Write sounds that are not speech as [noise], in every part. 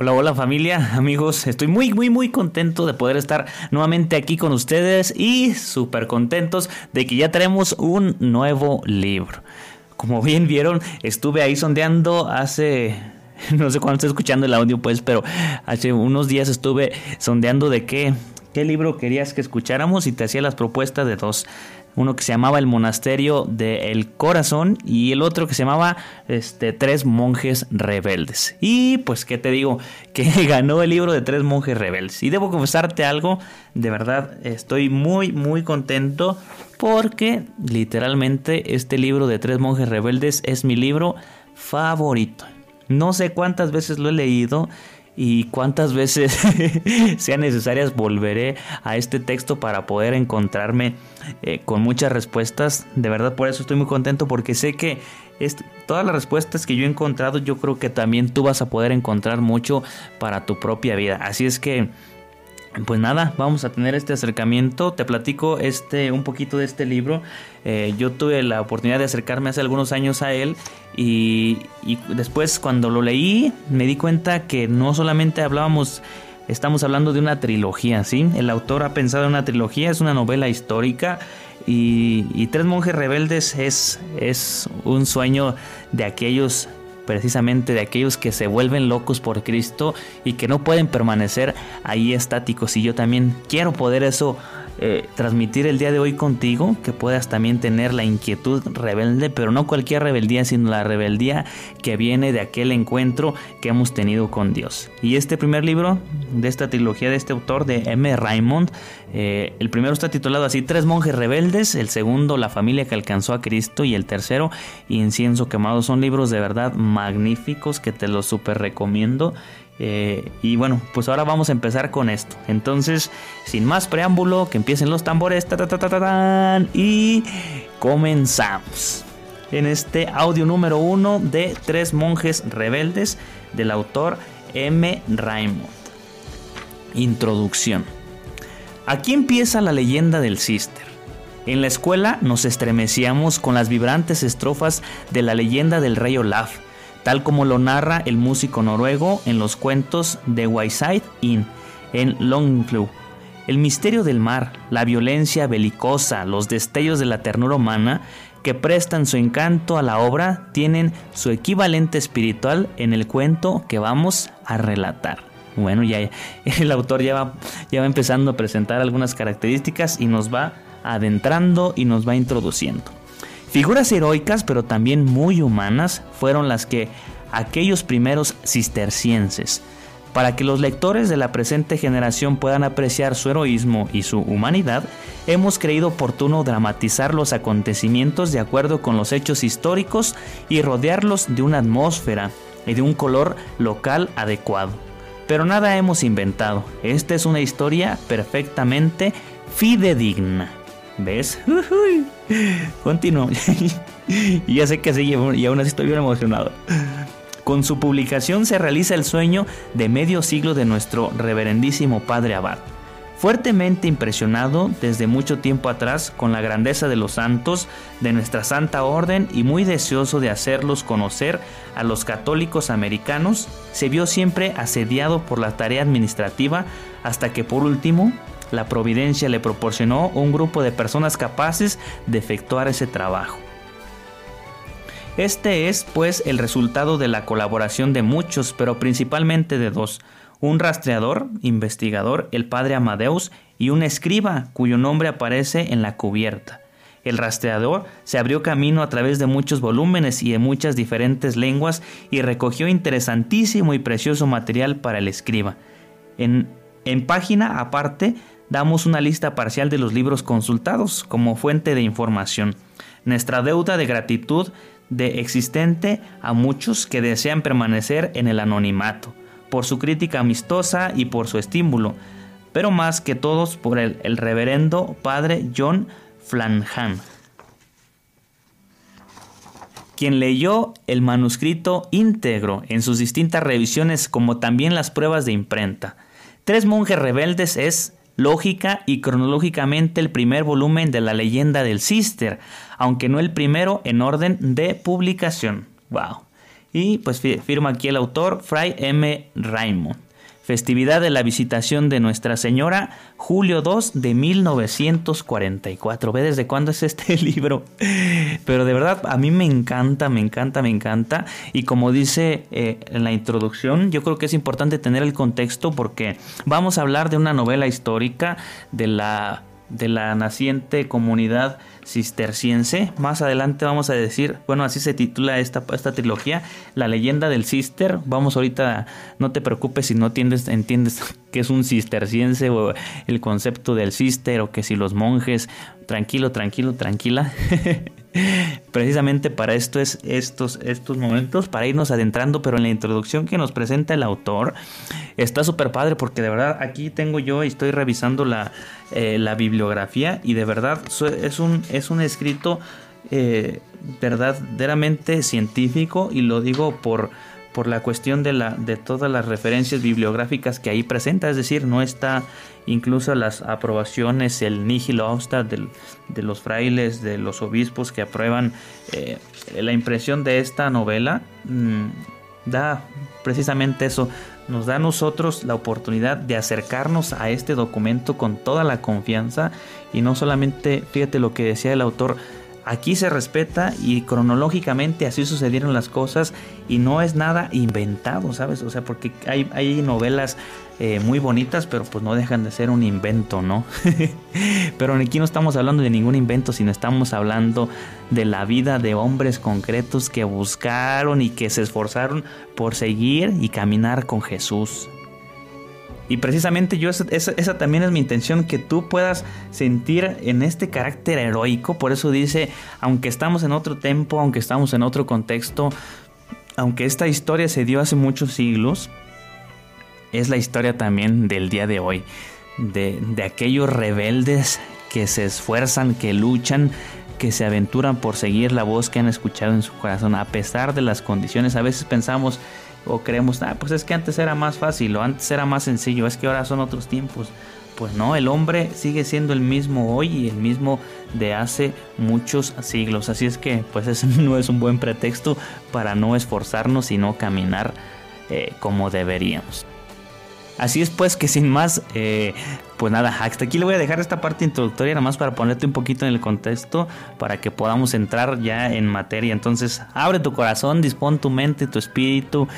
Hola, hola familia, amigos. Estoy muy, muy, muy contento de poder estar nuevamente aquí con ustedes y súper contentos de que ya tenemos un nuevo libro. Como bien vieron, estuve ahí sondeando hace [laughs] no sé cuándo estoy escuchando el audio, pues, pero hace unos días estuve sondeando de qué, qué libro querías que escucháramos y te hacía las propuestas de dos uno que se llamaba El Monasterio del Corazón y el otro que se llamaba este, Tres Monjes Rebeldes. Y pues, ¿qué te digo? [laughs] Que ganó el libro de Tres Monjes Rebeldes. Y debo confesarte algo, de verdad estoy muy, muy contento porque literalmente este libro de Tres Monjes Rebeldes es mi libro favorito. No sé cuántas veces lo he leído y cuántas veces [laughs] sean necesarias volveré a este texto para poder encontrarme eh, con muchas respuestas. De verdad por eso estoy muy contento porque sé que todas las respuestas que yo he encontrado yo creo que también tú vas a poder encontrar mucho para tu propia vida. Así es que pues nada, vamos a tener este acercamiento. Te platico este un poquito de este libro. Eh, yo tuve la oportunidad de acercarme hace algunos años a él y, después cuando lo leí me di cuenta que no solamente hablábamos, estamos hablando de una trilogía, ¿sí? El autor ha pensado en una trilogía, es una novela histórica y, y Tres Monjes Rebeldes es, es un sueño de aquellos precisamente de aquellos que se vuelven locos por Cristo y que no pueden permanecer ahí estáticos. Y yo también quiero poder eso eh, transmitir el día de hoy contigo, que puedas también tener la inquietud rebelde, pero no cualquier rebeldía, sino la rebeldía que viene de aquel encuentro que hemos tenido con Dios. Y este primer libro de esta trilogía de este autor, de M. Raymond, eh, el primero está titulado así, Tres monjes rebeldes, el segundo, La familia que alcanzó a Cristo, y el tercero, Incienso quemado. Son libros de verdad magníficos que te los super recomiendo. Eh, y bueno, pues ahora vamos a empezar con esto. Entonces, sin más preámbulo, que empiecen los tambores. y comenzamos. En este audio número uno de Tres monjes rebeldes del autor M. Raymond. Introducción. Aquí empieza la leyenda del Cister. En la escuela nos estremecíamos con las vibrantes estrofas de la leyenda del rey Olaf tal como lo narra el músico noruego en los cuentos de Wayside Inn en Longclaw. El misterio del mar, la violencia belicosa, los destellos de la ternura humana que prestan su encanto a la obra tienen su equivalente espiritual en el cuento que vamos a relatar. Bueno, ya [laughs] el autor ya va, ya va empezando a presentar algunas características y nos va adentrando y nos va introduciendo. Figuras heroicas, pero también muy humanas, fueron las que aquellos primeros cistercienses. Para que los lectores de la presente generación puedan apreciar su heroísmo y su humanidad, hemos creído oportuno dramatizar los acontecimientos de acuerdo con los hechos históricos y rodearlos de una atmósfera y de un color local adecuado. Pero nada hemos inventado, esta es una historia perfectamente fidedigna. ¿Ves? Continúo. [laughs] y ya sé que sigue y aún así estoy bien emocionado. Con su publicación se realiza el sueño de medio siglo de nuestro reverendísimo padre Abad. Fuertemente impresionado desde mucho tiempo atrás con la grandeza de los santos de nuestra Santa Orden y muy deseoso de hacerlos conocer a los católicos americanos, se vio siempre asediado por la tarea administrativa hasta que por último la providencia le proporcionó un grupo de personas capaces de efectuar ese trabajo. Este es, pues, el resultado de la colaboración de muchos, pero principalmente de dos, un rastreador, investigador, el padre Amadeus, y un escriba, cuyo nombre aparece en la cubierta. El rastreador se abrió camino a través de muchos volúmenes y de muchas diferentes lenguas y recogió interesantísimo y precioso material para el escriba. En, en página aparte damos una lista parcial de los libros consultados como fuente de información. Nuestra deuda de gratitud de existente a muchos que desean permanecer en el anonimato. por su crítica amistosa y por su estímulo, pero más que todos por el, reverendo padre John Flanagan quien leyó el manuscrito íntegro en sus distintas revisiones como también las pruebas de imprenta. Tres monjes rebeldes es lógica y cronológicamente el primer volumen de la leyenda del Cister, aunque no el primero en orden de publicación. Wow. Y pues firma aquí el autor Fray M. Raymond. Festividad de la Visitación de Nuestra Señora, julio 2 de 1944. ¿Ve desde cuándo es este [laughs] libro? Pero de verdad, a mí me encanta, me encanta, me encanta. Y como dice eh, en la introducción, yo creo que es importante tener el contexto porque vamos a hablar de una novela histórica de la de la naciente comunidad cisterciense. Más adelante vamos a decir, bueno, así se titula esta, esta trilogía, La leyenda del cister. Vamos ahorita, no te preocupes si no entiendes, entiendes [laughs] qué es un cisterciense o el concepto del cister o que si los monjes, tranquilo, tranquilo, tranquila. [laughs] Precisamente para esto es estos, estos momentos, para irnos adentrando, pero en la introducción que nos presenta el autor está súper padre porque de verdad aquí tengo yo y estoy revisando la, eh, la bibliografía y de verdad es un, es un escrito eh, verdaderamente científico y lo digo por por la cuestión de, la, de todas las referencias bibliográficas que ahí presenta, es decir, no está incluso las aprobaciones, el nihil obsta de los frailes, de los obispos que aprueban eh, la impresión de esta novela, mm, da precisamente eso, nos da a nosotros la oportunidad de acercarnos a este documento con toda la confianza y no solamente, fíjate lo que decía el autor, Aquí se respeta y cronológicamente así sucedieron las cosas y no es nada inventado, ¿sabes? O sea, porque hay, hay novelas eh, muy bonitas, pero pues no dejan de ser un invento, ¿no? [laughs] pero aquí no estamos hablando de ningún invento, sino estamos hablando de la vida de hombres concretos que buscaron y que se esforzaron por seguir y caminar con Jesús. Y precisamente yo, esa, también es mi intención, que tú puedas sentir en este carácter heroico. Por eso dice, aunque estamos en otro tiempo, aunque estamos en otro contexto, aunque esta historia se dio hace muchos siglos, es la historia también del día de hoy. De, de aquellos rebeldes que se esfuerzan, que luchan, que se aventuran por seguir la voz que han escuchado en su corazón, a pesar de las condiciones. A veces pensamos, o creemos, ah, pues es que antes era más fácil o antes era más sencillo, es que ahora son otros tiempos. Pues no, el hombre sigue siendo el mismo hoy y el mismo de hace muchos siglos. Así es que, pues ese [laughs] no es un buen pretexto para no esforzarnos y no caminar eh, como deberíamos. Así es pues que sin más, eh, pues nada, hasta aquí le voy a dejar esta parte introductoria nada más para ponerte un poquito en el contexto para que podamos entrar ya en materia. Entonces, abre tu corazón, dispón tu mente, tu espíritu.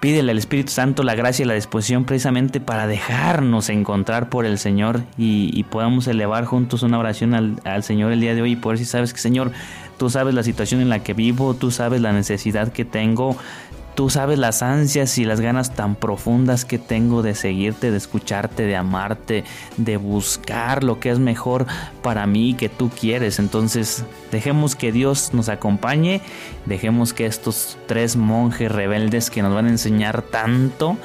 Pídele al Espíritu Santo la gracia y la disposición precisamente para dejarnos encontrar por el Señor y, podamos elevar juntos una oración al, Señor el día de hoy y por si sabes que Señor, tú sabes la situación en la que vivo, tú sabes la necesidad que tengo, Tú sabes las ansias y las ganas tan profundas que tengo de seguirte, de escucharte, de amarte, de buscar lo que es mejor para mí que tú quieres. Entonces, dejemos que Dios nos acompañe, dejemos que estos tres monjes rebeldes que nos van a enseñar tanto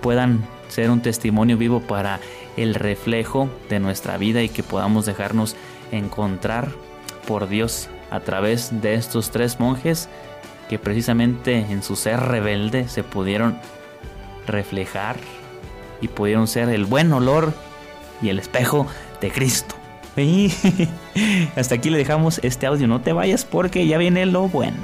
puedan ser un testimonio vivo para el reflejo de nuestra vida y que podamos dejarnos encontrar por Dios a través de estos tres monjes que precisamente en su ser rebelde se pudieron reflejar y pudieron ser el buen olor y el espejo de Cristo. [laughs] Hasta aquí le dejamos este audio. No te vayas porque ya viene lo bueno.